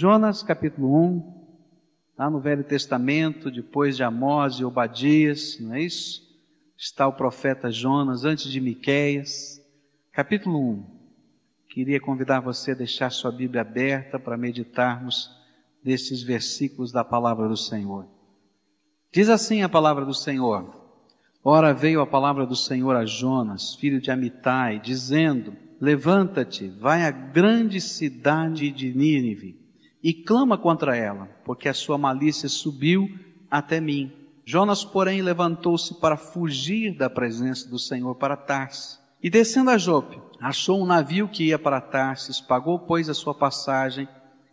Jonas, capítulo 1, lá no Velho Testamento, depois de Amós e Obadias, não é isso? Está o profeta Jonas, antes de Miqueias. Capítulo 1. Queria convidar você a deixar sua Bíblia aberta para meditarmos destes versículos da palavra do Senhor. Diz assim a palavra do Senhor: Ora veio a palavra do Senhor a Jonas, filho de Amitai, dizendo: Levanta-te, vai à grande cidade de Nínive e clama contra ela, porque a sua malícia subiu até mim. Jonas, porém, levantou-se para fugir da presença do Senhor para Tarsis. E descendo a Jope, achou um navio que ia para Tarsis, pagou, pois, a sua passagem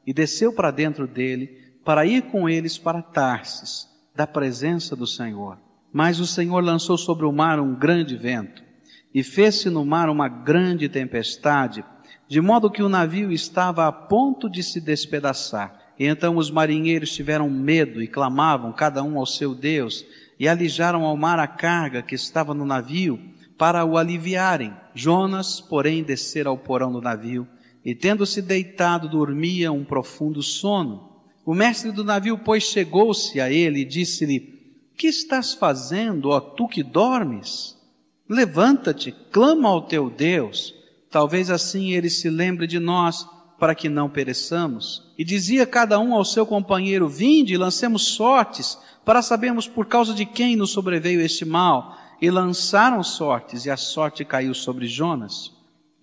e desceu para dentro dele, para ir com eles para Tarsis, da presença do Senhor. Mas o Senhor lançou sobre o mar um grande vento, e fez-se no mar uma grande tempestade, de modo que o navio estava a ponto de se despedaçar. E então os marinheiros tiveram medo e clamavam, cada um ao seu Deus, e alijaram ao mar a carga que estava no navio, para o aliviarem. Jonas, porém, descera ao porão do navio, e tendo-se deitado, dormia um profundo sono. O mestre do navio, pois, chegou-se a ele e disse-lhe, que estás fazendo, ó tu que dormes? Levanta-te, clama ao teu Deus. Talvez assim ele se lembre de nós, para que não pereçamos. E dizia cada um ao seu companheiro: Vinde, lancemos sortes, para sabermos por causa de quem nos sobreveio este mal. E lançaram sortes, e a sorte caiu sobre Jonas.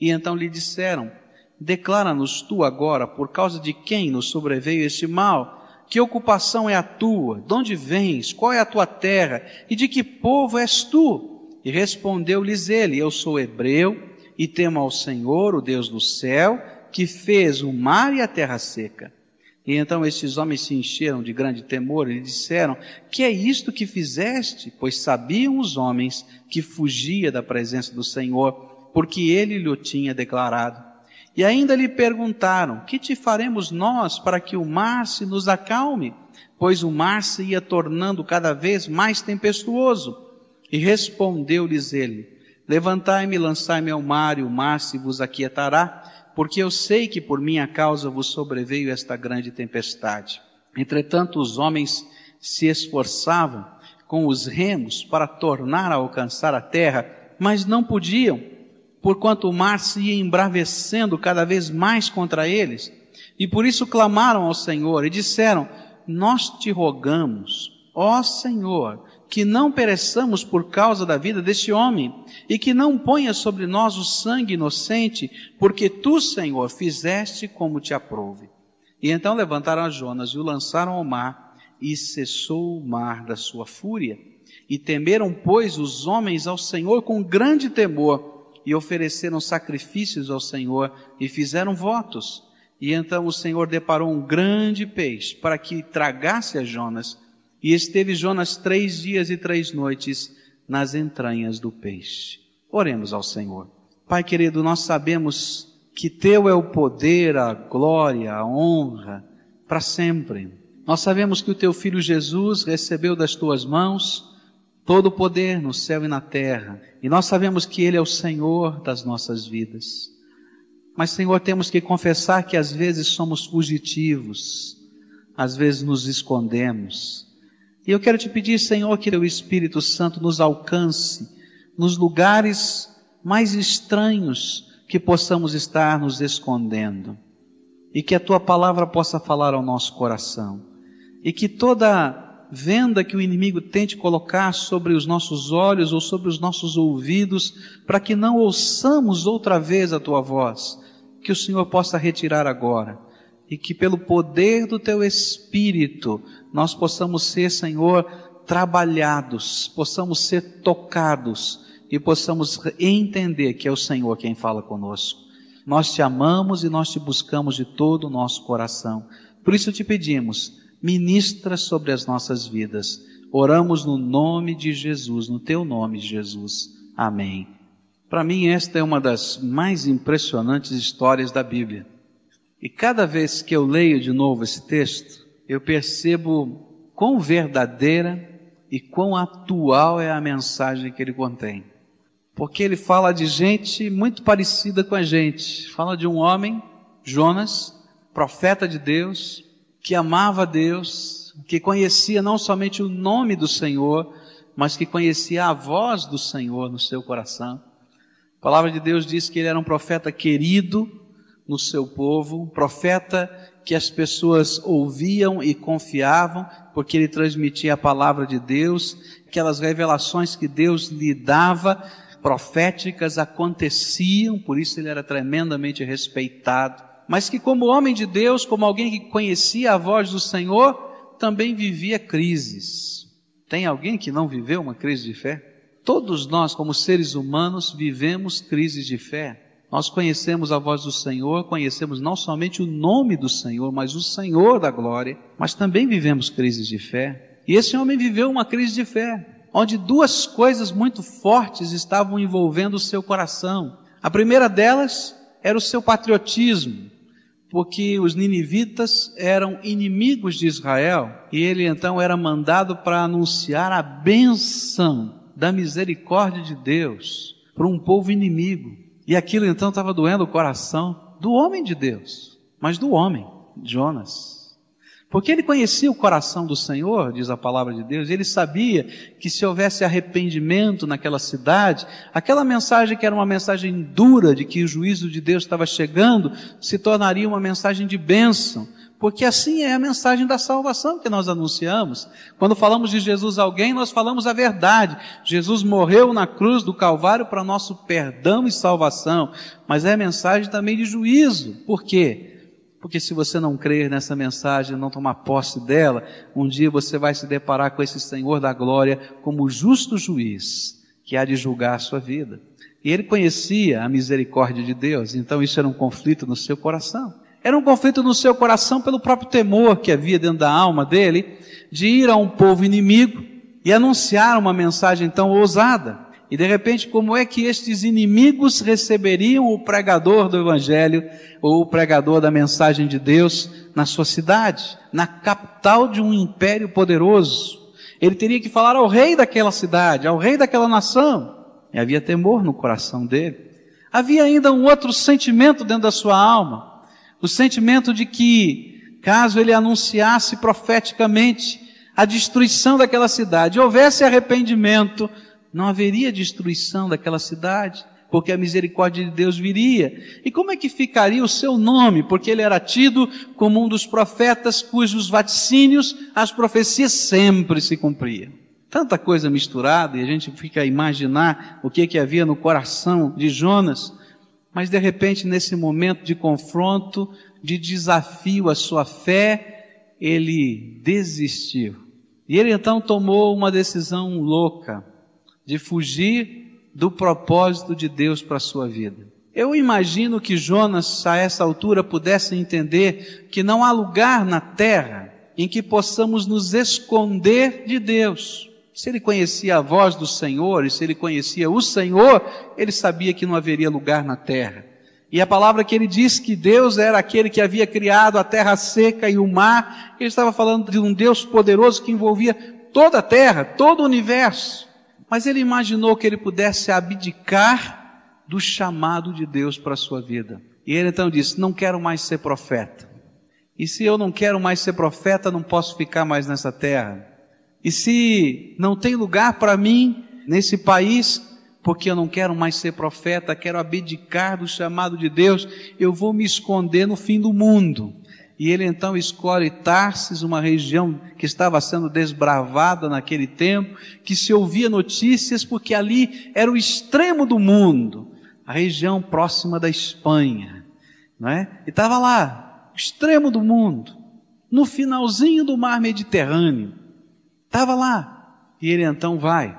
E então lhe disseram: Declara-nos tu agora por causa de quem nos sobreveio este mal que ocupação é a tua? De onde vens? Qual é a tua terra? E de que povo és tu? E respondeu-lhes ele: Eu sou hebreu e temo ao Senhor, o Deus do céu, que fez o mar e a terra seca. E então estes homens se encheram de grande temor e disseram: Que é isto que fizeste? Pois sabiam os homens que fugia da presença do Senhor, porque ele lhe o tinha declarado. E ainda lhe perguntaram: Que te faremos nós para que o mar se nos acalme? Pois o mar se ia tornando cada vez mais tempestuoso. E respondeu-lhes ele: Levantai-me lançai-me ao mar, e o mar se vos aquietará, porque eu sei que por minha causa vos sobreveio esta grande tempestade. Entretanto, os homens se esforçavam com os remos para tornar a alcançar a terra, mas não podiam porquanto o mar se ia embravecendo cada vez mais contra eles. E por isso clamaram ao Senhor e disseram: Nós te rogamos, ó Senhor, que não pereçamos por causa da vida deste homem, e que não ponha sobre nós o sangue inocente, porque tu, Senhor, fizeste como te aprouve. E então levantaram a Jonas e o lançaram ao mar, e cessou o mar da sua fúria. E temeram, pois, os homens ao Senhor com grande temor, e ofereceram sacrifícios ao Senhor e fizeram votos. E então o Senhor deparou um grande peixe para que tragasse a Jonas. E esteve Jonas três dias e três noites nas entranhas do peixe. Oremos ao Senhor. Pai querido, nós sabemos que Teu é o poder, a glória, a honra, para sempre. Nós sabemos que o Teu Filho Jesus recebeu das Tuas mãos todo o poder no céu e na terra, e nós sabemos que Ele é o Senhor das nossas vidas. Mas, Senhor, temos que confessar que às vezes somos fugitivos, às vezes nos escondemos. E eu quero te pedir, Senhor, que o Espírito Santo nos alcance nos lugares mais estranhos que possamos estar nos escondendo. E que a tua palavra possa falar ao nosso coração. E que toda venda que o inimigo tente colocar sobre os nossos olhos ou sobre os nossos ouvidos, para que não ouçamos outra vez a tua voz, que o Senhor possa retirar agora, e que pelo poder do teu Espírito nós possamos ser, Senhor, trabalhados, possamos ser tocados e possamos entender que é o Senhor quem fala conosco. Nós te amamos e nós te buscamos de todo o nosso coração. Por isso te pedimos, ministra sobre as nossas vidas. Oramos no nome de Jesus, no teu nome, Jesus. Amém. Para mim, esta é uma das mais impressionantes histórias da Bíblia. E cada vez que eu leio de novo esse texto, eu percebo quão verdadeira e quão atual é a mensagem que ele contém. Porque ele fala de gente muito parecida com a gente. Fala de um homem, Jonas, profeta de Deus, que amava Deus, que conhecia não somente o nome do Senhor, mas que conhecia a voz do Senhor no seu coração. A palavra de Deus diz que ele era um profeta querido no seu povo, profeta que as pessoas ouviam e confiavam, porque ele transmitia a palavra de Deus, aquelas revelações que Deus lhe dava, proféticas, aconteciam, por isso ele era tremendamente respeitado. Mas que, como homem de Deus, como alguém que conhecia a voz do Senhor, também vivia crises. Tem alguém que não viveu uma crise de fé? Todos nós, como seres humanos, vivemos crises de fé. Nós conhecemos a voz do Senhor, conhecemos não somente o nome do Senhor, mas o Senhor da glória, mas também vivemos crises de fé. E esse homem viveu uma crise de fé, onde duas coisas muito fortes estavam envolvendo o seu coração. A primeira delas era o seu patriotismo, porque os ninivitas eram inimigos de Israel e ele então era mandado para anunciar a benção da misericórdia de Deus para um povo inimigo. E aquilo então estava doendo o coração do homem de Deus, mas do homem, Jonas. Porque ele conhecia o coração do Senhor, diz a palavra de Deus, e ele sabia que se houvesse arrependimento naquela cidade, aquela mensagem que era uma mensagem dura de que o juízo de Deus estava chegando, se tornaria uma mensagem de bênção. Porque assim é a mensagem da salvação que nós anunciamos. Quando falamos de Jesus a alguém, nós falamos a verdade. Jesus morreu na cruz do Calvário para nosso perdão e salvação. Mas é a mensagem também de juízo. Por quê? Porque se você não crer nessa mensagem, não tomar posse dela, um dia você vai se deparar com esse Senhor da glória como justo juiz que há de julgar a sua vida. E ele conhecia a misericórdia de Deus, então isso era um conflito no seu coração. Era um conflito no seu coração pelo próprio temor que havia dentro da alma dele de ir a um povo inimigo e anunciar uma mensagem tão ousada. E de repente, como é que estes inimigos receberiam o pregador do Evangelho ou o pregador da mensagem de Deus na sua cidade, na capital de um império poderoso? Ele teria que falar ao rei daquela cidade, ao rei daquela nação. E havia temor no coração dele. Havia ainda um outro sentimento dentro da sua alma o sentimento de que, caso ele anunciasse profeticamente a destruição daquela cidade, houvesse arrependimento, não haveria destruição daquela cidade, porque a misericórdia de Deus viria. E como é que ficaria o seu nome? Porque ele era tido como um dos profetas cujos vaticínios, as profecias sempre se cumpriam. Tanta coisa misturada e a gente fica a imaginar o que, que havia no coração de Jonas. Mas de repente, nesse momento de confronto, de desafio à sua fé, ele desistiu. E ele então tomou uma decisão louca de fugir do propósito de Deus para a sua vida. Eu imagino que Jonas, a essa altura, pudesse entender que não há lugar na terra em que possamos nos esconder de Deus. Se ele conhecia a voz do Senhor e se ele conhecia o Senhor, ele sabia que não haveria lugar na terra. E a palavra que ele diz que Deus era aquele que havia criado a terra seca e o mar, ele estava falando de um Deus poderoso que envolvia toda a terra, todo o universo. Mas ele imaginou que ele pudesse abdicar do chamado de Deus para a sua vida. E ele então disse: Não quero mais ser profeta. E se eu não quero mais ser profeta, não posso ficar mais nessa terra. E se não tem lugar para mim nesse país, porque eu não quero mais ser profeta, quero abdicar do chamado de Deus, eu vou me esconder no fim do mundo. E ele então escolhe Tarsis, uma região que estava sendo desbravada naquele tempo, que se ouvia notícias porque ali era o extremo do mundo, a região próxima da Espanha, não é? E estava lá, extremo do mundo, no finalzinho do mar Mediterrâneo. Estava lá. E ele então vai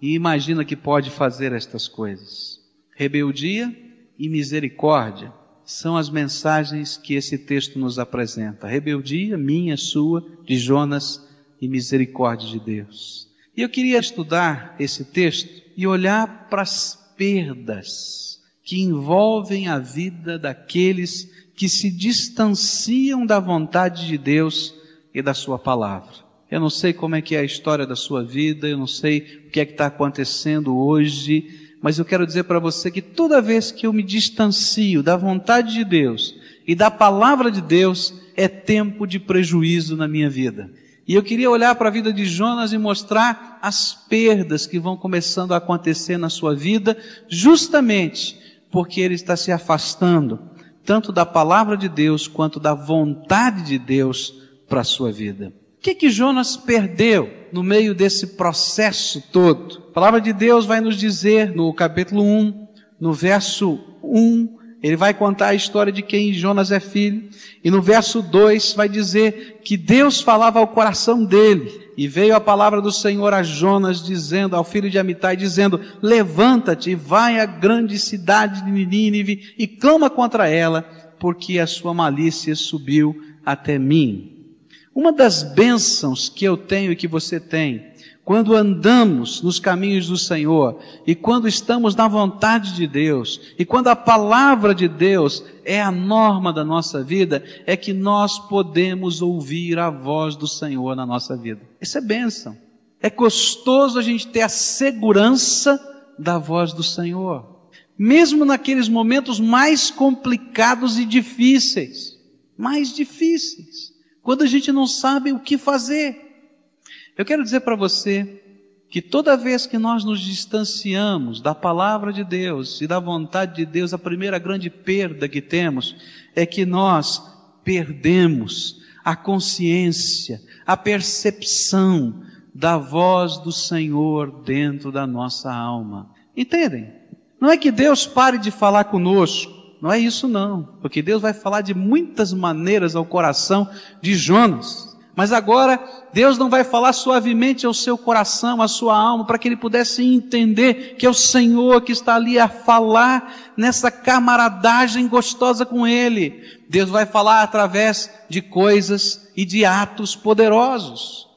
e imagina que pode fazer estas coisas. Rebeldia e misericórdia são as mensagens que esse texto nos apresenta. Rebeldia, minha, sua, de Jonas e misericórdia de Deus. E eu queria estudar esse texto e olhar para as perdas que envolvem a vida daqueles que se distanciam da vontade de Deus e da Sua palavra. Eu não sei como é que é a história da sua vida, eu não sei o que é que está acontecendo hoje, mas eu quero dizer para você que toda vez que eu me distancio da vontade de Deus e da palavra de Deus é tempo de prejuízo na minha vida. E eu queria olhar para a vida de Jonas e mostrar as perdas que vão começando a acontecer na sua vida, justamente porque ele está se afastando tanto da palavra de Deus quanto da vontade de Deus para a sua vida. Que que Jonas perdeu no meio desse processo todo? A palavra de Deus vai nos dizer no capítulo 1, no verso 1, ele vai contar a história de quem Jonas é filho. E no verso 2 vai dizer que Deus falava ao coração dele. E veio a palavra do Senhor a Jonas, dizendo, ao filho de Amitai, dizendo, levanta-te e vai à grande cidade de Nínive e clama contra ela, porque a sua malícia subiu até mim. Uma das bênçãos que eu tenho e que você tem, quando andamos nos caminhos do Senhor e quando estamos na vontade de Deus e quando a palavra de Deus é a norma da nossa vida, é que nós podemos ouvir a voz do Senhor na nossa vida. Isso é bênção. É gostoso a gente ter a segurança da voz do Senhor. Mesmo naqueles momentos mais complicados e difíceis. Mais difíceis. Quando a gente não sabe o que fazer. Eu quero dizer para você que toda vez que nós nos distanciamos da palavra de Deus e da vontade de Deus, a primeira grande perda que temos é que nós perdemos a consciência, a percepção da voz do Senhor dentro da nossa alma. Entendem? Não é que Deus pare de falar conosco, não é isso não, porque Deus vai falar de muitas maneiras ao coração de Jonas. Mas agora, Deus não vai falar suavemente ao seu coração, à sua alma, para que ele pudesse entender que é o Senhor que está ali a falar nessa camaradagem gostosa com ele. Deus vai falar através de coisas e de atos poderosos.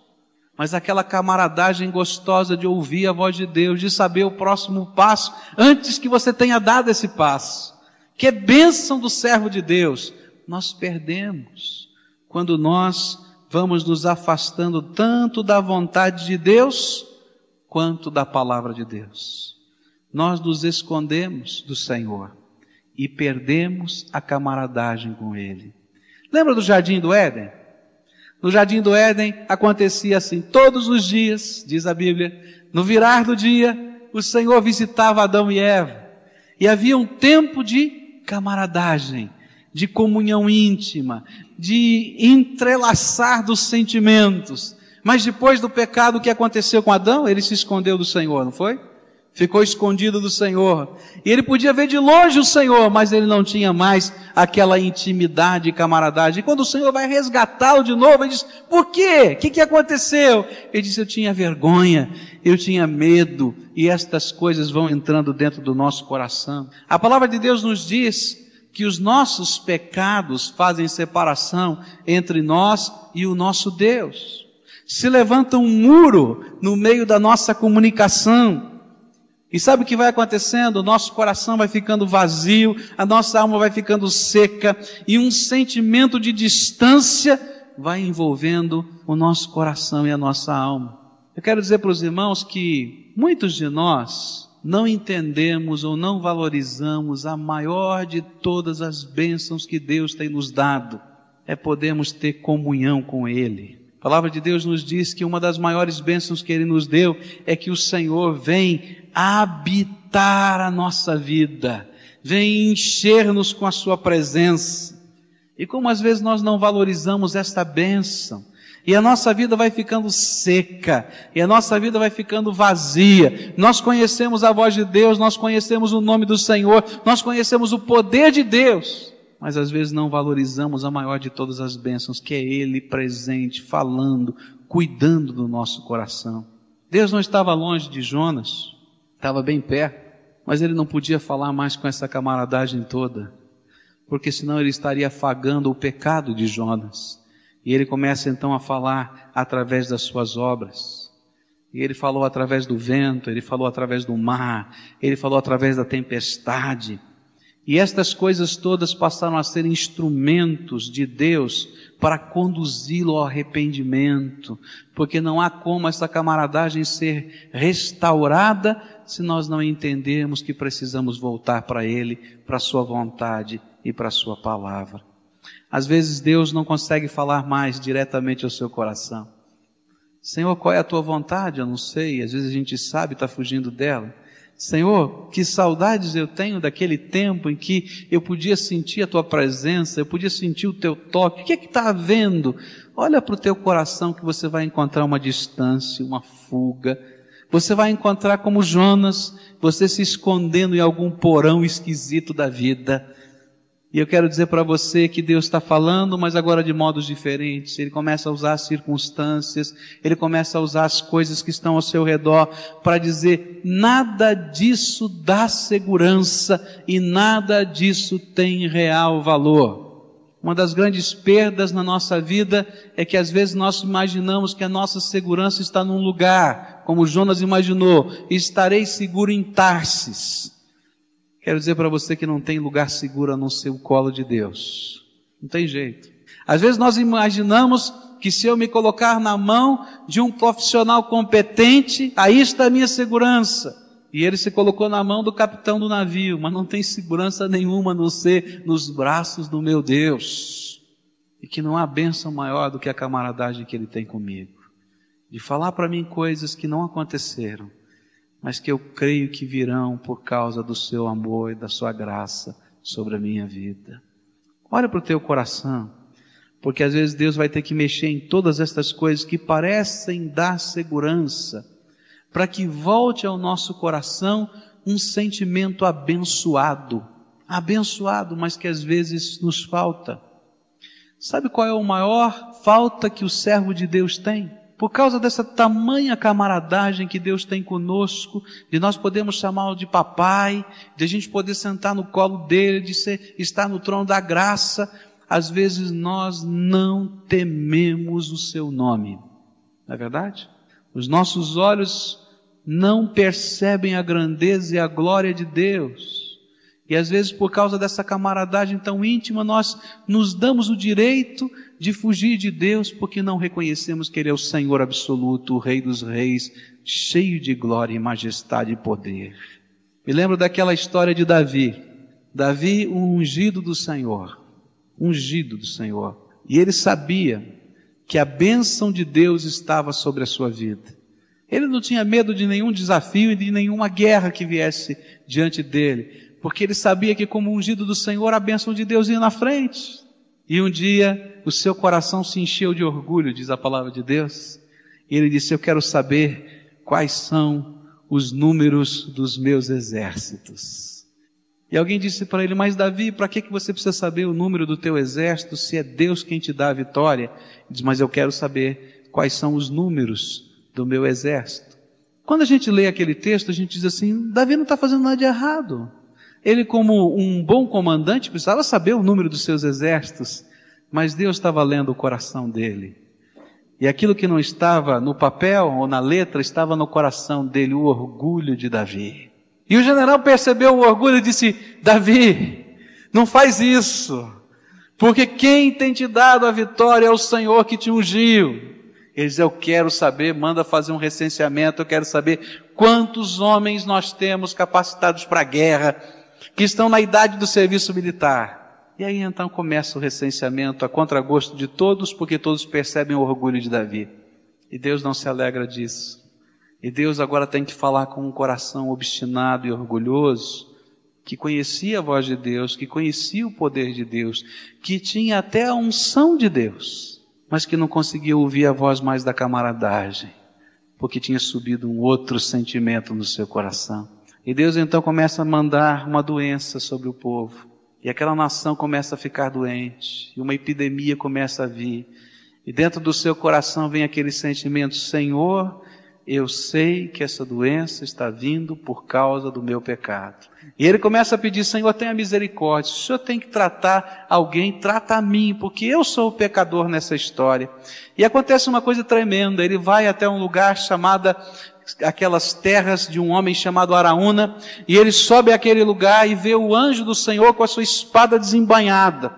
Mas aquela camaradagem gostosa de ouvir a voz de Deus, de saber o próximo passo, antes que você tenha dado esse passo, que é bênção do servo de Deus, nós perdemos quando nós vamos nos afastando tanto da vontade de Deus quanto da palavra de Deus. Nós nos escondemos do Senhor e perdemos a camaradagem com Ele. Lembra do jardim do Éden? No jardim do Éden acontecia assim, todos os dias, diz a Bíblia, no virar do dia, o Senhor visitava Adão e Eva. E havia um tempo de camaradagem, de comunhão íntima, de entrelaçar dos sentimentos. Mas depois do pecado, o que aconteceu com Adão? Ele se escondeu do Senhor, não foi? Ficou escondido do Senhor. E ele podia ver de longe o Senhor, mas ele não tinha mais aquela intimidade e camaradagem. E quando o Senhor vai resgatá-lo de novo, ele diz, por quê? O que, que aconteceu? Ele disse, eu tinha vergonha, eu tinha medo, e estas coisas vão entrando dentro do nosso coração. A palavra de Deus nos diz que os nossos pecados fazem separação entre nós e o nosso Deus. Se levanta um muro no meio da nossa comunicação. E sabe o que vai acontecendo? O nosso coração vai ficando vazio, a nossa alma vai ficando seca, e um sentimento de distância vai envolvendo o nosso coração e a nossa alma. Eu quero dizer para os irmãos que muitos de nós não entendemos ou não valorizamos a maior de todas as bênçãos que Deus tem nos dado, é podermos ter comunhão com Ele. A palavra de Deus nos diz que uma das maiores bênçãos que Ele nos deu é que o Senhor vem habitar a nossa vida, vem encher-nos com a Sua presença. E como às vezes nós não valorizamos esta bênção, e a nossa vida vai ficando seca, e a nossa vida vai ficando vazia. Nós conhecemos a voz de Deus, nós conhecemos o nome do Senhor, nós conhecemos o poder de Deus, mas às vezes não valorizamos a maior de todas as bênçãos, que é Ele presente, falando, cuidando do nosso coração. Deus não estava longe de Jonas, estava bem perto, mas ele não podia falar mais com essa camaradagem toda, porque senão ele estaria afagando o pecado de Jonas. E ele começa então a falar através das suas obras. E ele falou através do vento, ele falou através do mar, ele falou através da tempestade. E estas coisas todas passaram a ser instrumentos de Deus para conduzi-lo ao arrependimento, porque não há como essa camaradagem ser restaurada se nós não entendermos que precisamos voltar para Ele, para Sua vontade e para Sua palavra. Às vezes Deus não consegue falar mais diretamente ao seu coração. Senhor, qual é a tua vontade? Eu não sei. Às vezes a gente sabe, está fugindo dela. Senhor, que saudades eu tenho daquele tempo em que eu podia sentir a tua presença, eu podia sentir o teu toque. O que é que está havendo? Olha para o teu coração que você vai encontrar uma distância, uma fuga. Você vai encontrar como Jonas, você se escondendo em algum porão esquisito da vida. E eu quero dizer para você que Deus está falando, mas agora de modos diferentes. Ele começa a usar as circunstâncias, ele começa a usar as coisas que estão ao seu redor para dizer: nada disso dá segurança e nada disso tem real valor. Uma das grandes perdas na nossa vida é que às vezes nós imaginamos que a nossa segurança está num lugar, como Jonas imaginou, estarei seguro em Tarsis. Quero dizer para você que não tem lugar seguro no seu colo de Deus. Não tem jeito. Às vezes nós imaginamos que se eu me colocar na mão de um profissional competente, aí está a minha segurança. E ele se colocou na mão do capitão do navio, mas não tem segurança nenhuma a não ser nos braços do meu Deus. E que não há bênção maior do que a camaradagem que ele tem comigo. De falar para mim coisas que não aconteceram, mas que eu creio que virão por causa do seu amor e da sua graça sobre a minha vida. Olha para o teu coração, porque às vezes Deus vai ter que mexer em todas estas coisas que parecem dar segurança, para que volte ao nosso coração um sentimento abençoado, abençoado, mas que às vezes nos falta. Sabe qual é a maior falta que o servo de Deus tem? Por causa dessa tamanha camaradagem que Deus tem conosco, de nós podemos chamá-lo de papai, de a gente poder sentar no colo dele, de ser, estar no trono da graça, às vezes nós não tememos o seu nome. Não é verdade? Os nossos olhos não percebem a grandeza e a glória de Deus. E às vezes, por causa dessa camaradagem tão íntima, nós nos damos o direito de fugir de Deus porque não reconhecemos que Ele é o Senhor absoluto, o Rei dos Reis, cheio de glória e majestade e poder. Me lembro daquela história de Davi. Davi, ungido do Senhor, ungido do Senhor. E ele sabia que a bênção de Deus estava sobre a sua vida. Ele não tinha medo de nenhum desafio e de nenhuma guerra que viesse diante dele porque ele sabia que, como ungido do Senhor, a bênção de Deus ia na frente. E um dia o seu coração se encheu de orgulho, diz a palavra de Deus. E ele disse: Eu quero saber quais são os números dos meus exércitos. E alguém disse para ele: Mas Davi, para que, que você precisa saber o número do teu exército se é Deus quem te dá a vitória? Ele diz: Mas eu quero saber quais são os números do meu exército. Quando a gente lê aquele texto, a gente diz assim: Davi não está fazendo nada de errado. Ele, como um bom comandante, precisava saber o número dos seus exércitos, mas Deus estava lendo o coração dele. E aquilo que não estava no papel ou na letra estava no coração dele, o orgulho de Davi. E o general percebeu o orgulho e disse: Davi, não faz isso, porque quem tem te dado a vitória é o Senhor que te ungiu. Ele diz: Eu quero saber, manda fazer um recenseamento, eu quero saber quantos homens nós temos capacitados para a guerra, que estão na idade do serviço militar. E aí então começa o recenseamento a contragosto de todos, porque todos percebem o orgulho de Davi. E Deus não se alegra disso. E Deus agora tem que falar com um coração obstinado e orgulhoso, que conhecia a voz de Deus, que conhecia o poder de Deus, que tinha até a unção de Deus, mas que não conseguia ouvir a voz mais da camaradagem, porque tinha subido um outro sentimento no seu coração. E Deus então começa a mandar uma doença sobre o povo. E aquela nação começa a ficar doente. E uma epidemia começa a vir. E dentro do seu coração vem aquele sentimento: Senhor, eu sei que essa doença está vindo por causa do meu pecado. E ele começa a pedir: Senhor, tenha misericórdia. Se o Senhor tem que tratar alguém, trata a mim, porque eu sou o pecador nessa história. E acontece uma coisa tremenda: ele vai até um lugar chamada aquelas terras de um homem chamado Araúna, e ele sobe àquele lugar e vê o anjo do Senhor com a sua espada desembanhada.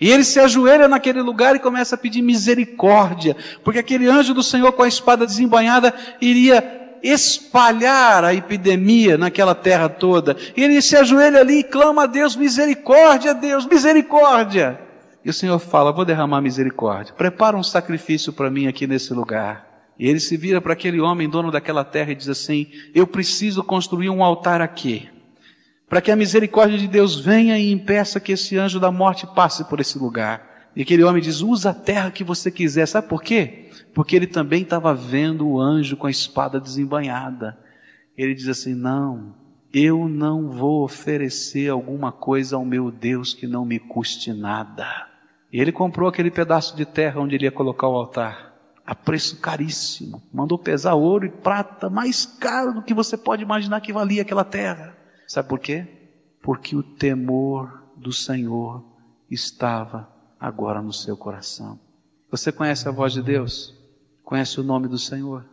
E ele se ajoelha naquele lugar e começa a pedir misericórdia, porque aquele anjo do Senhor com a espada desembanhada iria espalhar a epidemia naquela terra toda. E ele se ajoelha ali e clama a Deus: misericórdia, Deus, misericórdia. E o Senhor fala: Vou derramar misericórdia. Prepara um sacrifício para mim aqui nesse lugar. E ele se vira para aquele homem, dono daquela terra, e diz assim: Eu preciso construir um altar aqui. Para que a misericórdia de Deus venha e impeça que esse anjo da morte passe por esse lugar. E aquele homem diz: Usa a terra que você quiser. Sabe por quê? Porque ele também estava vendo o anjo com a espada desembanhada. Ele diz assim: Não, eu não vou oferecer alguma coisa ao meu Deus que não me custe nada. E ele comprou aquele pedaço de terra onde ele ia colocar o altar, a preço caríssimo. Mandou pesar ouro e prata, mais caro do que você pode imaginar que valia aquela terra. Sabe por quê? Porque o temor do Senhor estava agora no seu coração. Você conhece a voz de Deus? Conhece o nome do Senhor?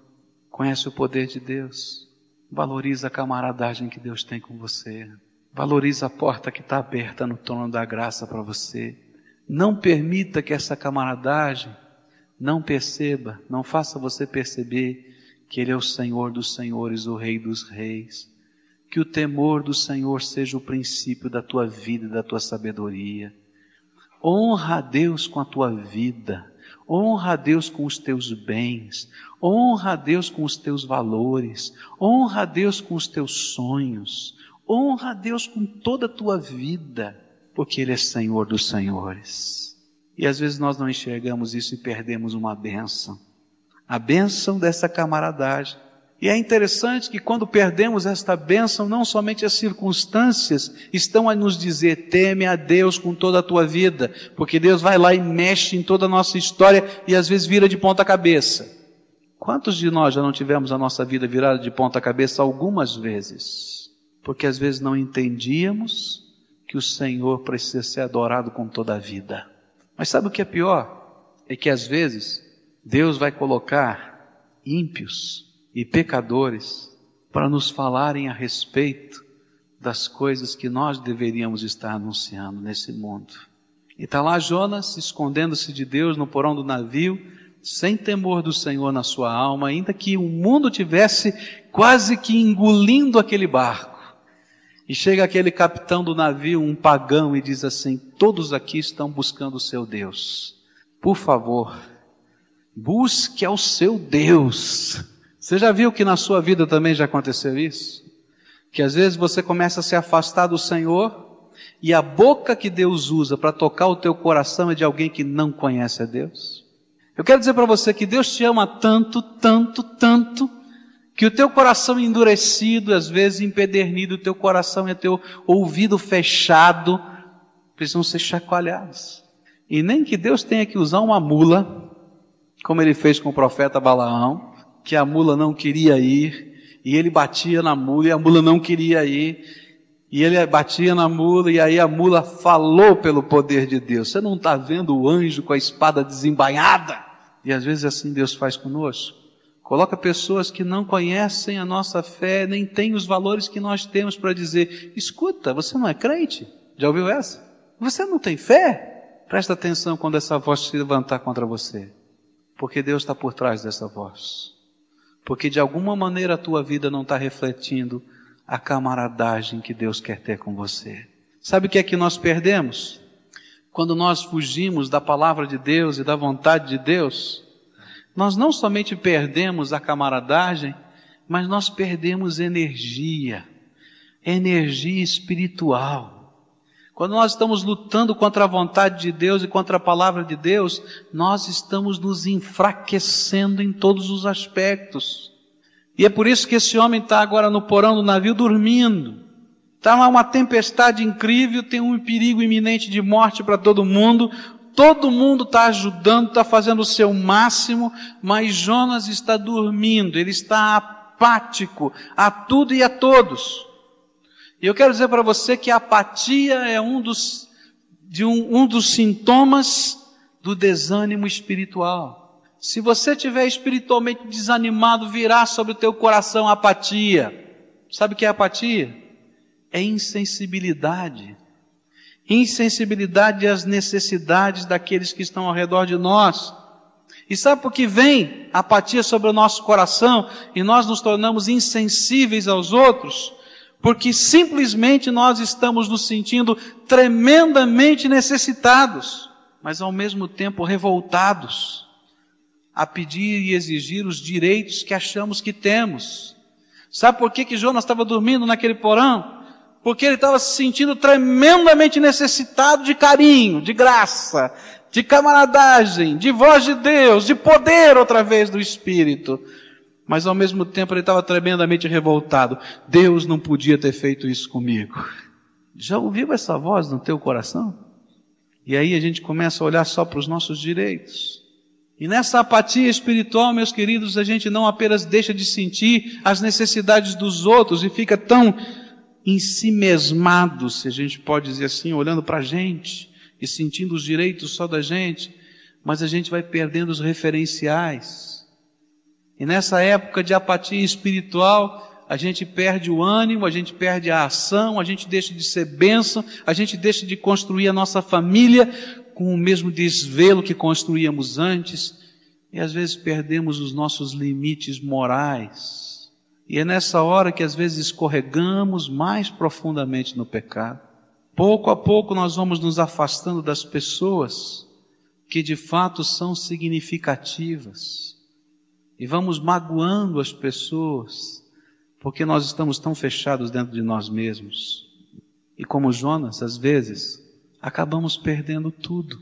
Conhece o poder de Deus? Valoriza a camaradagem que Deus tem com você. Valoriza a porta que está aberta no trono da graça para você. Não permita que essa camaradagem não perceba, não faça você perceber que Ele é o Senhor dos Senhores, o Rei dos Reis. Que o temor do Senhor seja o princípio da tua vida e da tua sabedoria. Honra a Deus com a tua vida. Honra a Deus com os teus bens, honra a Deus com os teus valores, honra a Deus com os teus sonhos, honra a Deus com toda a tua vida porque Ele é Senhor dos Senhores. E às vezes nós não enxergamos isso e perdemos uma benção. A benção dessa camaradagem. E é interessante que quando perdemos esta bênção, não somente as circunstâncias estão a nos dizer, teme a Deus com toda a tua vida, porque Deus vai lá e mexe em toda a nossa história e às vezes vira de ponta cabeça. Quantos de nós já não tivemos a nossa vida virada de ponta cabeça algumas vezes? Porque às vezes não entendíamos que o Senhor precisa ser adorado com toda a vida. Mas sabe o que é pior? É que às vezes Deus vai colocar ímpios e pecadores para nos falarem a respeito das coisas que nós deveríamos estar anunciando nesse mundo. E está lá Jonas escondendo-se de Deus no porão do navio, sem temor do Senhor na sua alma, ainda que o mundo tivesse quase que engolindo aquele barco. E chega aquele capitão do navio, um pagão, e diz assim: Todos aqui estão buscando o seu Deus. Por favor, busque ao seu Deus. Você já viu que na sua vida também já aconteceu isso? Que às vezes você começa a se afastar do Senhor e a boca que Deus usa para tocar o teu coração é de alguém que não conhece a Deus. Eu quero dizer para você que Deus te ama tanto, tanto, tanto, que o teu coração endurecido, às vezes empedernido, o teu coração e o teu ouvido fechado, precisam ser chacoalhados. E nem que Deus tenha que usar uma mula, como ele fez com o profeta Balaão, que a mula não queria ir, e ele batia na mula e a mula não queria ir, e ele batia na mula e aí a mula falou pelo poder de Deus. Você não está vendo o anjo com a espada desembainhada? E às vezes assim Deus faz conosco. Coloca pessoas que não conhecem a nossa fé, nem têm os valores que nós temos para dizer: escuta, você não é crente? Já ouviu essa? Você não tem fé? Presta atenção quando essa voz se levantar contra você, porque Deus está por trás dessa voz. Porque de alguma maneira a tua vida não está refletindo a camaradagem que Deus quer ter com você. Sabe o que é que nós perdemos? Quando nós fugimos da palavra de Deus e da vontade de Deus, nós não somente perdemos a camaradagem, mas nós perdemos energia, energia espiritual. Quando nós estamos lutando contra a vontade de Deus e contra a palavra de Deus, nós estamos nos enfraquecendo em todos os aspectos. E é por isso que esse homem está agora no porão do navio dormindo. Está uma tempestade incrível, tem um perigo iminente de morte para todo mundo. Todo mundo está ajudando, está fazendo o seu máximo, mas Jonas está dormindo, ele está apático a tudo e a todos. E eu quero dizer para você que a apatia é um dos, de um, um dos sintomas do desânimo espiritual. Se você estiver espiritualmente desanimado, virá sobre o teu coração apatia. Sabe o que é apatia? É insensibilidade insensibilidade às necessidades daqueles que estão ao redor de nós. E sabe por que vem apatia sobre o nosso coração e nós nos tornamos insensíveis aos outros? Porque simplesmente nós estamos nos sentindo tremendamente necessitados. mas ao mesmo tempo revoltados a pedir e exigir os direitos que achamos que temos. Sabe por que, que Jonas estava dormindo naquele porão? Porque ele estava se sentindo tremendamente necessitado de carinho, de graça, de camaradagem, de voz de Deus, de poder outra vez do Espírito. Mas ao mesmo tempo ele estava tremendamente revoltado. Deus não podia ter feito isso comigo. Já ouviu essa voz no teu coração? E aí a gente começa a olhar só para os nossos direitos. E nessa apatia espiritual, meus queridos, a gente não apenas deixa de sentir as necessidades dos outros e fica tão em si mesmado, se a gente pode dizer assim, olhando para a gente, e sentindo os direitos só da gente, mas a gente vai perdendo os referenciais. E nessa época de apatia espiritual, a gente perde o ânimo, a gente perde a ação, a gente deixa de ser bênção, a gente deixa de construir a nossa família com o mesmo desvelo que construíamos antes, e às vezes perdemos os nossos limites morais. E é nessa hora que às vezes escorregamos mais profundamente no pecado. Pouco a pouco nós vamos nos afastando das pessoas que de fato são significativas e vamos magoando as pessoas porque nós estamos tão fechados dentro de nós mesmos. E como Jonas, às vezes, acabamos perdendo tudo.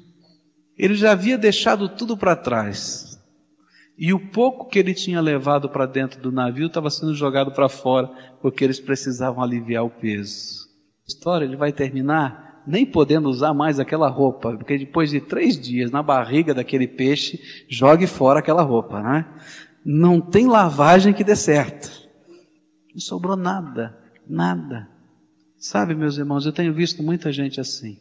Ele já havia deixado tudo para trás. E o pouco que ele tinha levado para dentro do navio estava sendo jogado para fora, porque eles precisavam aliviar o peso história ele vai terminar nem podendo usar mais aquela roupa, porque depois de três dias na barriga daquele peixe, jogue fora aquela roupa, né? Não tem lavagem que dê certo. Não sobrou nada, nada. Sabe, meus irmãos, eu tenho visto muita gente assim.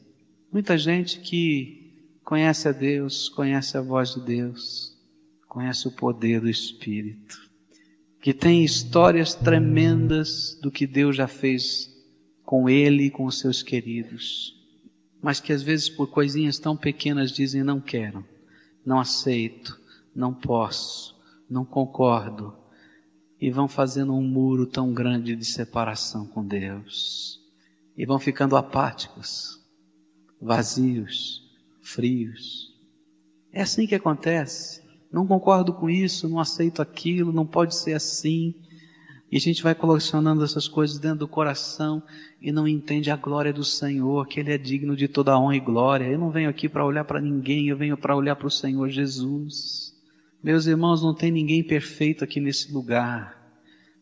Muita gente que conhece a Deus, conhece a voz de Deus, conhece o poder do Espírito, que tem histórias tremendas do que Deus já fez com ele e com os seus queridos, mas que às vezes por coisinhas tão pequenas dizem não quero, não aceito, não posso, não concordo, e vão fazendo um muro tão grande de separação com Deus, e vão ficando apáticos, vazios, frios. É assim que acontece. Não concordo com isso, não aceito aquilo, não pode ser assim. E a gente vai colecionando essas coisas dentro do coração e não entende a glória do Senhor, que Ele é digno de toda honra e glória. Eu não venho aqui para olhar para ninguém, eu venho para olhar para o Senhor Jesus. Meus irmãos, não tem ninguém perfeito aqui nesse lugar.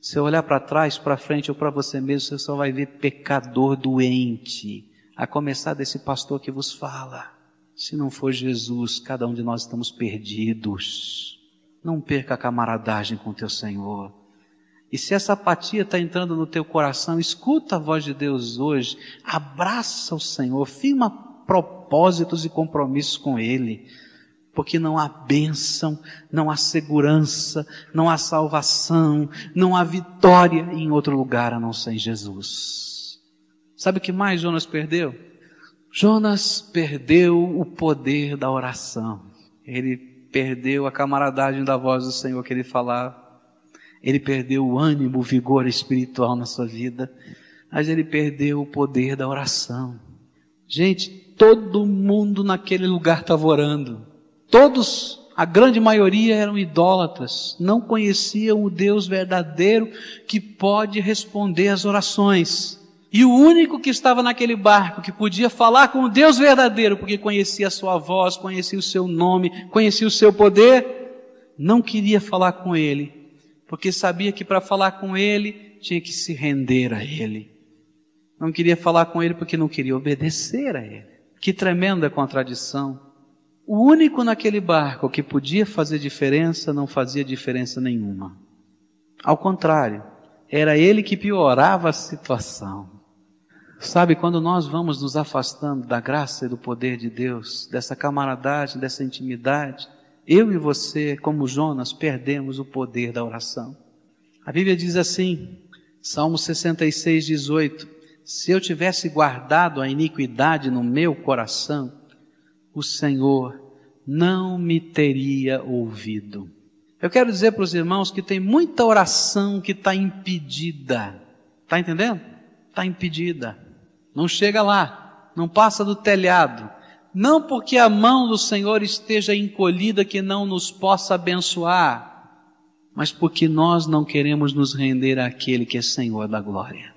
Se eu olhar para trás, para frente ou para você mesmo, você só vai ver pecador doente, a começar desse pastor que vos fala. Se não for Jesus, cada um de nós estamos perdidos. Não perca a camaradagem com teu Senhor. E se essa apatia está entrando no teu coração, escuta a voz de Deus hoje, abraça o Senhor, firma propósitos e compromissos com Ele, porque não há bênção, não há segurança, não há salvação, não há vitória em outro lugar a não ser em Jesus. Sabe o que mais Jonas perdeu? Jonas perdeu o poder da oração. Ele perdeu a camaradagem da voz do Senhor que ele falava ele perdeu o ânimo, o vigor espiritual na sua vida, mas ele perdeu o poder da oração. Gente, todo mundo naquele lugar estava orando. Todos, a grande maioria eram idólatras, não conheciam o Deus verdadeiro que pode responder às orações. E o único que estava naquele barco, que podia falar com o Deus verdadeiro, porque conhecia a sua voz, conhecia o seu nome, conhecia o seu poder, não queria falar com ele, porque sabia que para falar com ele tinha que se render a ele. Não queria falar com ele porque não queria obedecer a ele. Que tremenda contradição. O único naquele barco que podia fazer diferença não fazia diferença nenhuma. Ao contrário, era ele que piorava a situação. Sabe, quando nós vamos nos afastando da graça e do poder de Deus, dessa camaradagem, dessa intimidade, eu e você, como Jonas, perdemos o poder da oração. A Bíblia diz assim, Salmo 66, 18: Se eu tivesse guardado a iniquidade no meu coração, o Senhor não me teria ouvido. Eu quero dizer para os irmãos que tem muita oração que está impedida. Está entendendo? Está impedida. Não chega lá, não passa do telhado não porque a mão do Senhor esteja encolhida que não nos possa abençoar, mas porque nós não queremos nos render àquele que é Senhor da glória.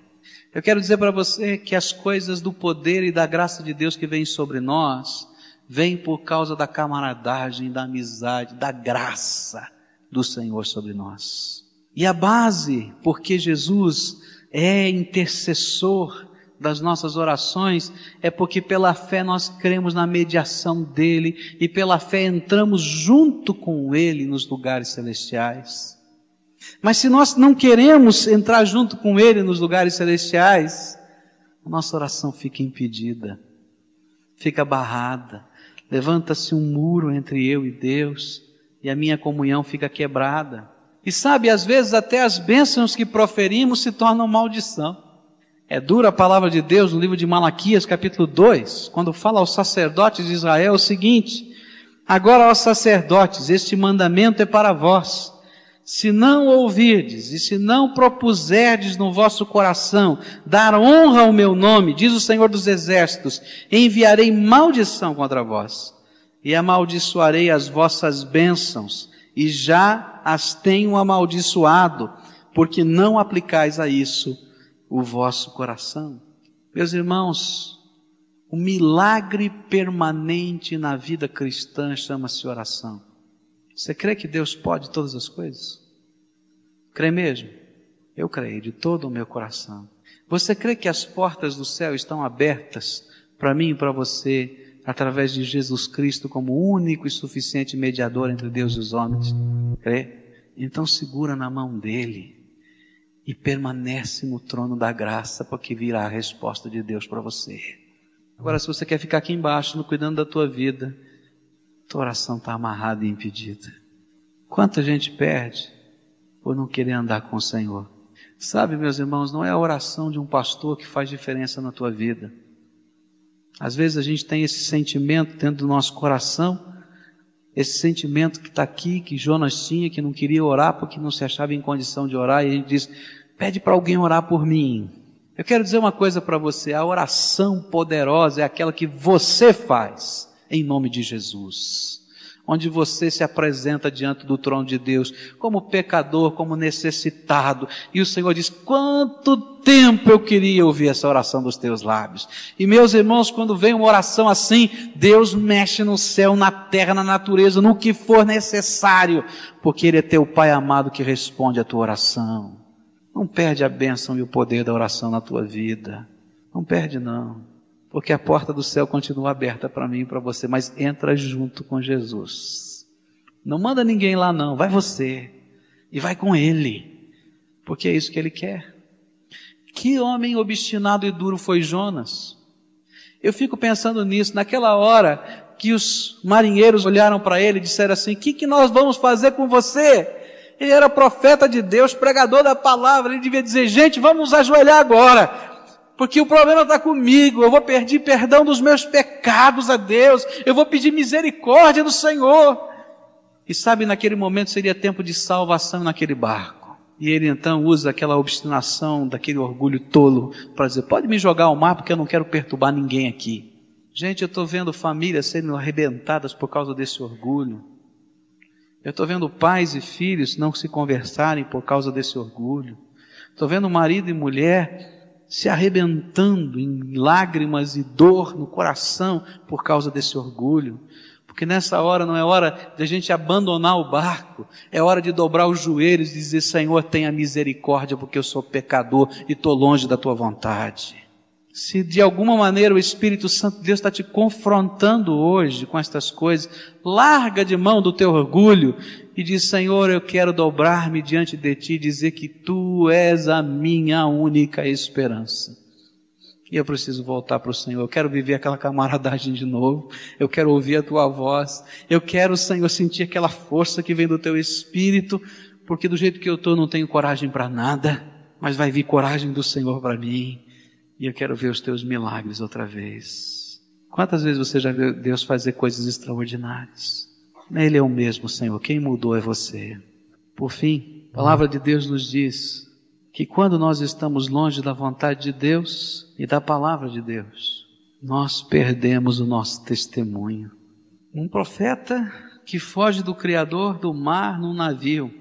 Eu quero dizer para você que as coisas do poder e da graça de Deus que vêm sobre nós, vêm por causa da camaradagem, da amizade, da graça do Senhor sobre nós. E a base, porque Jesus é intercessor das nossas orações, é porque pela fé nós cremos na mediação dele e pela fé entramos junto com ele nos lugares celestiais. Mas se nós não queremos entrar junto com ele nos lugares celestiais, a nossa oração fica impedida, fica barrada, levanta-se um muro entre eu e Deus e a minha comunhão fica quebrada. E sabe, às vezes até as bênçãos que proferimos se tornam maldição. É dura a palavra de Deus no livro de Malaquias, capítulo 2, quando fala aos sacerdotes de Israel o seguinte: Agora, aos sacerdotes, este mandamento é para vós. Se não ouvirdes e se não propuserdes no vosso coração dar honra ao meu nome, diz o Senhor dos Exércitos, enviarei maldição contra vós e amaldiçoarei as vossas bênçãos e já as tenho amaldiçoado, porque não aplicais a isso o vosso coração. Meus irmãos, o milagre permanente na vida cristã chama-se oração. Você crê que Deus pode todas as coisas? Crê mesmo? Eu creio de todo o meu coração. Você crê que as portas do céu estão abertas para mim e para você através de Jesus Cristo como único e suficiente mediador entre Deus e os homens? Crê? Então segura na mão dele e permanece no trono da graça, porque virá a resposta de Deus para você. Agora, se você quer ficar aqui embaixo, no cuidando da tua vida, tua oração está amarrada e impedida. Quanta gente perde por não querer andar com o Senhor. Sabe, meus irmãos, não é a oração de um pastor que faz diferença na tua vida. Às vezes a gente tem esse sentimento dentro do nosso coração, esse sentimento que está aqui, que Jonas tinha, que não queria orar porque não se achava em condição de orar, e gente diz: pede para alguém orar por mim. Eu quero dizer uma coisa para você: a oração poderosa é aquela que você faz em nome de Jesus onde você se apresenta diante do trono de Deus como pecador, como necessitado, e o Senhor diz: quanto tempo eu queria ouvir essa oração dos teus lábios. E meus irmãos, quando vem uma oração assim, Deus mexe no céu, na terra, na natureza, no que for necessário, porque Ele é teu Pai amado que responde a tua oração. Não perde a bênção e o poder da oração na tua vida. Não perde não porque a porta do céu continua aberta para mim e para você, mas entra junto com Jesus. Não manda ninguém lá não, vai você e vai com ele, porque é isso que ele quer. Que homem obstinado e duro foi Jonas. Eu fico pensando nisso, naquela hora que os marinheiros olharam para ele e disseram assim: "O que, que nós vamos fazer com você?" Ele era profeta de Deus, pregador da palavra, ele devia dizer: "Gente, vamos ajoelhar agora porque o problema está comigo, eu vou pedir perdão dos meus pecados a Deus, eu vou pedir misericórdia do Senhor. E sabe, naquele momento seria tempo de salvação naquele barco. E ele então usa aquela obstinação, daquele orgulho tolo, para dizer: pode me jogar ao mar porque eu não quero perturbar ninguém aqui. Gente, eu estou vendo famílias sendo arrebentadas por causa desse orgulho. Eu estou vendo pais e filhos não se conversarem por causa desse orgulho. Estou vendo marido e mulher se arrebentando em lágrimas e dor no coração por causa desse orgulho. Porque nessa hora não é hora de a gente abandonar o barco, é hora de dobrar os joelhos e dizer: Senhor, tenha misericórdia, porque eu sou pecador e estou longe da tua vontade. Se de alguma maneira o Espírito Santo de Deus está te confrontando hoje com estas coisas, larga de mão do teu orgulho e diz: Senhor, eu quero dobrar-me diante de ti e dizer que tu és a minha única esperança. E eu preciso voltar para o Senhor. Eu quero viver aquela camaradagem de novo. Eu quero ouvir a tua voz. Eu quero, Senhor, sentir aquela força que vem do teu espírito, porque do jeito que eu estou não tenho coragem para nada, mas vai vir coragem do Senhor para mim. E eu quero ver os teus milagres outra vez. Quantas vezes você já viu Deus fazer coisas extraordinárias? Ele é o mesmo, Senhor. Quem mudou é você. Por fim, a palavra de Deus nos diz que quando nós estamos longe da vontade de Deus e da palavra de Deus, nós perdemos o nosso testemunho. Um profeta que foge do Criador do mar num navio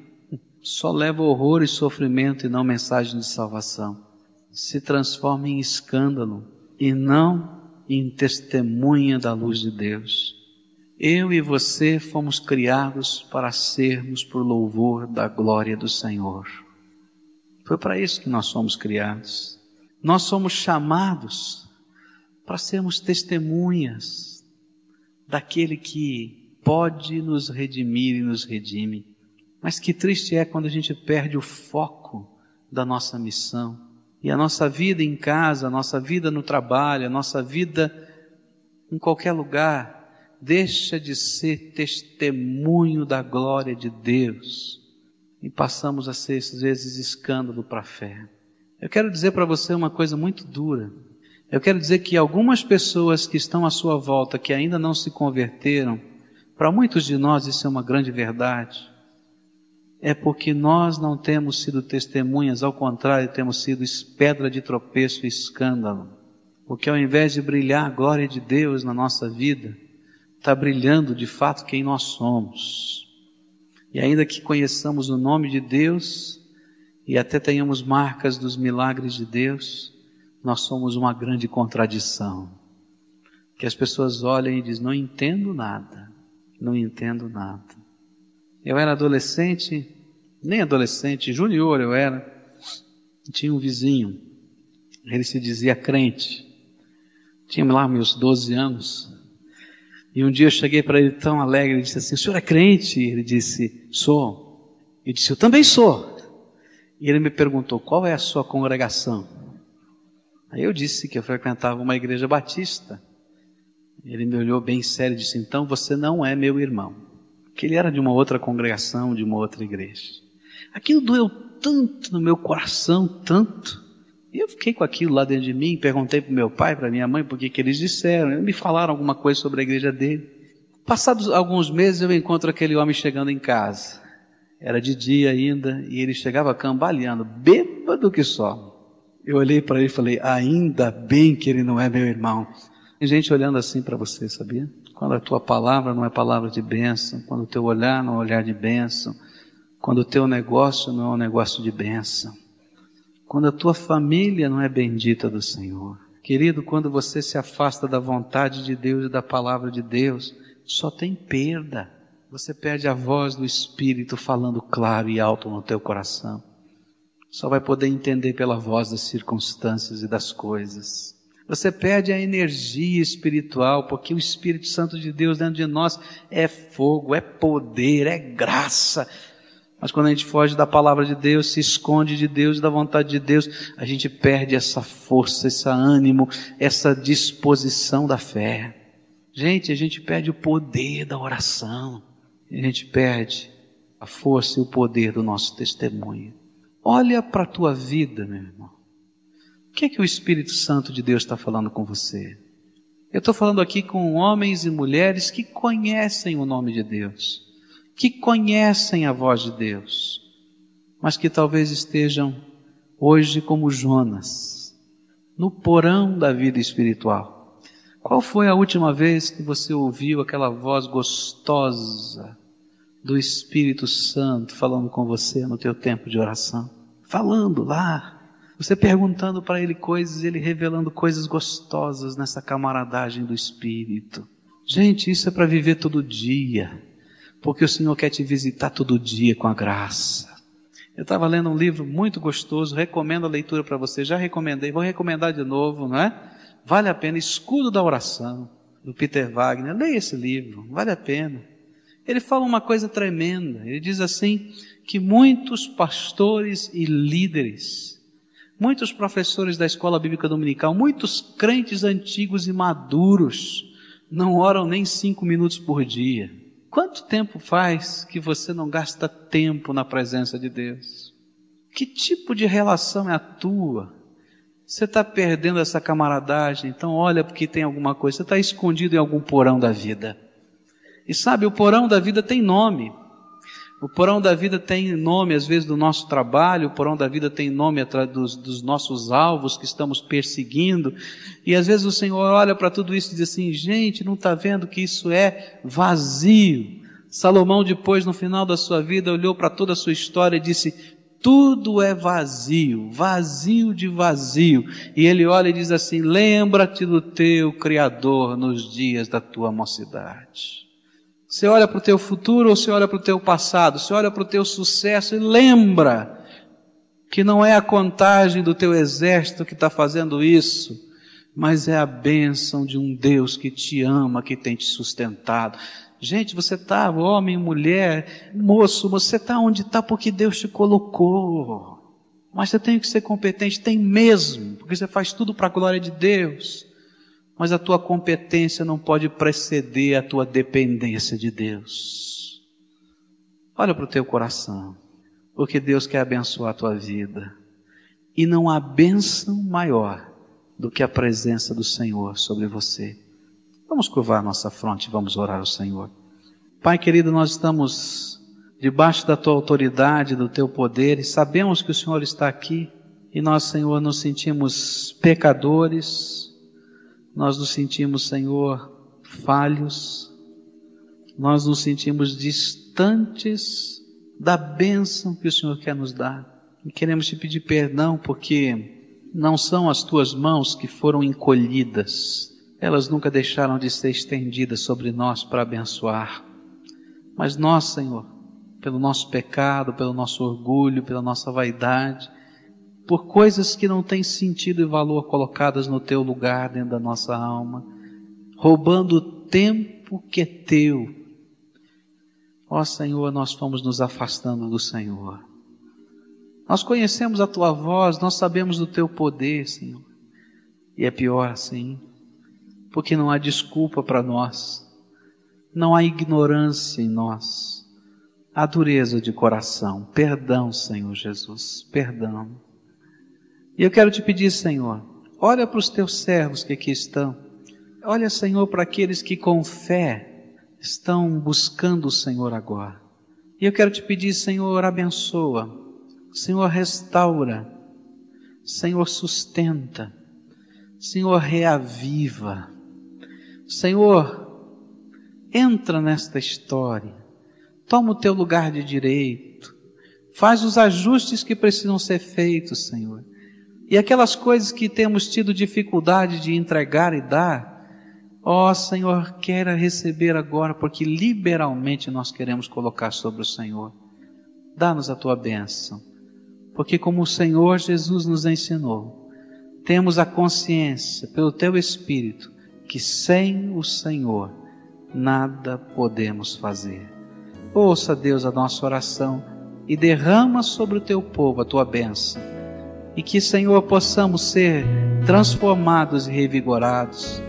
só leva horror e sofrimento e não mensagem de salvação. Se transforma em escândalo e não em testemunha da luz de Deus. Eu e você fomos criados para sermos por louvor da glória do Senhor. Foi para isso que nós somos criados. Nós somos chamados para sermos testemunhas daquele que pode nos redimir e nos redime. Mas que triste é quando a gente perde o foco da nossa missão. E a nossa vida em casa, a nossa vida no trabalho, a nossa vida em qualquer lugar, deixa de ser testemunho da glória de Deus e passamos a ser, às vezes, escândalo para a fé. Eu quero dizer para você uma coisa muito dura. Eu quero dizer que algumas pessoas que estão à sua volta, que ainda não se converteram, para muitos de nós isso é uma grande verdade, é porque nós não temos sido testemunhas, ao contrário, temos sido pedra de tropeço e escândalo. Porque ao invés de brilhar a glória de Deus na nossa vida, está brilhando de fato quem nós somos. E ainda que conheçamos o nome de Deus e até tenhamos marcas dos milagres de Deus, nós somos uma grande contradição. Que as pessoas olhem e dizem: Não entendo nada, não entendo nada. Eu era adolescente, nem adolescente, junior eu era, tinha um vizinho, ele se dizia crente, tinha lá meus 12 anos, e um dia eu cheguei para ele tão alegre, ele disse assim: O senhor é crente? Ele disse: Sou. Eu disse: Eu também sou. E ele me perguntou: Qual é a sua congregação? Aí eu disse que eu frequentava uma igreja batista. Ele me olhou bem sério e disse: Então você não é meu irmão. Que ele era de uma outra congregação, de uma outra igreja. Aquilo doeu tanto no meu coração, tanto. E eu fiquei com aquilo lá dentro de mim, perguntei para meu pai, para minha mãe, por que eles disseram. Eles me falaram alguma coisa sobre a igreja dele. Passados alguns meses eu encontro aquele homem chegando em casa. Era de dia ainda e ele chegava cambaleando, bêbado que só. Eu olhei para ele e falei: ainda bem que ele não é meu irmão. Tem gente olhando assim para você, sabia? Quando a tua palavra não é palavra de bênção, quando o teu olhar não é olhar de bênção, quando o teu negócio não é um negócio de bênção quando a tua família não é bendita do Senhor. Querido, quando você se afasta da vontade de Deus e da palavra de Deus, só tem perda. Você perde a voz do Espírito falando claro e alto no teu coração. Só vai poder entender pela voz das circunstâncias e das coisas. Você perde a energia espiritual, porque o Espírito Santo de Deus dentro de nós é fogo, é poder, é graça, mas quando a gente foge da palavra de Deus, se esconde de Deus, da vontade de Deus, a gente perde essa força, esse ânimo, essa disposição da fé. Gente, a gente perde o poder da oração. A gente perde a força e o poder do nosso testemunho. Olha para a tua vida, meu irmão. O que é que o Espírito Santo de Deus está falando com você? Eu estou falando aqui com homens e mulheres que conhecem o nome de Deus que conhecem a voz de Deus, mas que talvez estejam hoje como Jonas, no porão da vida espiritual. Qual foi a última vez que você ouviu aquela voz gostosa do Espírito Santo falando com você no teu tempo de oração? Falando lá, você perguntando para ele coisas, ele revelando coisas gostosas nessa camaradagem do Espírito. Gente, isso é para viver todo dia porque o Senhor quer te visitar todo dia com a graça. Eu estava lendo um livro muito gostoso, recomendo a leitura para você, já recomendei, vou recomendar de novo, não é? Vale a pena, Escudo da Oração, do Peter Wagner, leia esse livro, vale a pena. Ele fala uma coisa tremenda, ele diz assim, que muitos pastores e líderes, muitos professores da escola bíblica dominical, muitos crentes antigos e maduros, não oram nem cinco minutos por dia. Quanto tempo faz que você não gasta tempo na presença de Deus? Que tipo de relação é a tua? Você está perdendo essa camaradagem, então olha porque tem alguma coisa. Você está escondido em algum porão da vida. E sabe, o porão da vida tem nome. O porão da vida tem nome, às vezes, do nosso trabalho, o porão da vida tem nome dos, dos nossos alvos que estamos perseguindo. E às vezes o Senhor olha para tudo isso e diz assim: gente, não está vendo que isso é vazio. Salomão, depois, no final da sua vida, olhou para toda a sua história e disse: tudo é vazio, vazio de vazio. E ele olha e diz assim: lembra-te do teu Criador nos dias da tua mocidade. Você olha para o teu futuro ou você olha para o teu passado? Você olha para o teu sucesso e lembra que não é a contagem do teu exército que está fazendo isso, mas é a bênção de um Deus que te ama, que tem te sustentado. Gente, você está, homem, mulher, moço, você está onde está porque Deus te colocou. Mas você tem que ser competente, tem mesmo, porque você faz tudo para a glória de Deus mas a tua competência não pode preceder a tua dependência de Deus. Olha para o teu coração, porque Deus quer abençoar a tua vida. E não há bênção maior do que a presença do Senhor sobre você. Vamos curvar nossa fronte, vamos orar ao Senhor. Pai querido, nós estamos debaixo da tua autoridade, do teu poder, e sabemos que o Senhor está aqui, e nós, Senhor, nos sentimos pecadores, nós nos sentimos, Senhor, falhos, nós nos sentimos distantes da bênção que o Senhor quer nos dar. E queremos te pedir perdão porque não são as tuas mãos que foram encolhidas, elas nunca deixaram de ser estendidas sobre nós para abençoar. Mas nós, Senhor, pelo nosso pecado, pelo nosso orgulho, pela nossa vaidade, por coisas que não têm sentido e valor colocadas no teu lugar dentro da nossa alma, roubando o tempo que é teu. Ó Senhor, nós fomos nos afastando do Senhor. Nós conhecemos a tua voz, nós sabemos do teu poder, Senhor. E é pior assim, porque não há desculpa para nós, não há ignorância em nós, há dureza de coração. Perdão, Senhor Jesus, perdão. E eu quero te pedir, Senhor, olha para os teus servos que aqui estão. Olha, Senhor, para aqueles que com fé estão buscando o Senhor agora. E eu quero te pedir, Senhor, abençoa. Senhor, restaura. Senhor, sustenta. Senhor, reaviva. Senhor, entra nesta história. Toma o teu lugar de direito. Faz os ajustes que precisam ser feitos, Senhor. E aquelas coisas que temos tido dificuldade de entregar e dar, ó Senhor, queira receber agora, porque liberalmente nós queremos colocar sobre o Senhor. Dá-nos a tua bênção, porque como o Senhor Jesus nos ensinou, temos a consciência, pelo teu Espírito, que sem o Senhor nada podemos fazer. Ouça, Deus, a nossa oração e derrama sobre o teu povo a tua bênção e que, Senhor, possamos ser transformados e revigorados,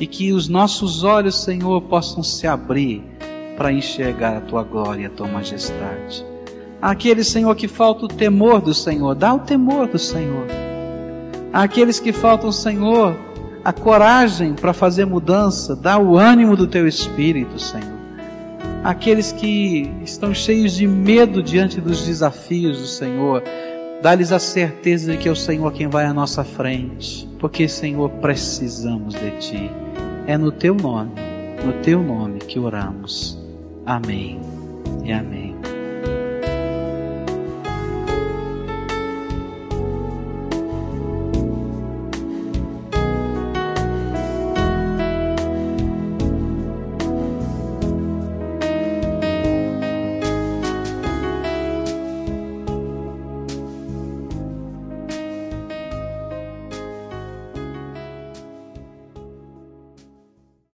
e que os nossos olhos, Senhor, possam se abrir para enxergar a tua glória, a tua majestade. Aqueles, Senhor, que falta o temor do Senhor, dá o temor do Senhor. Aqueles que faltam, Senhor, a coragem para fazer mudança, dá o ânimo do teu espírito, Senhor. Aqueles que estão cheios de medo diante dos desafios do Senhor, Dá-lhes a certeza de que é o Senhor quem vai à nossa frente, porque, Senhor, precisamos de Ti. É no Teu nome, no Teu nome que oramos. Amém e amém.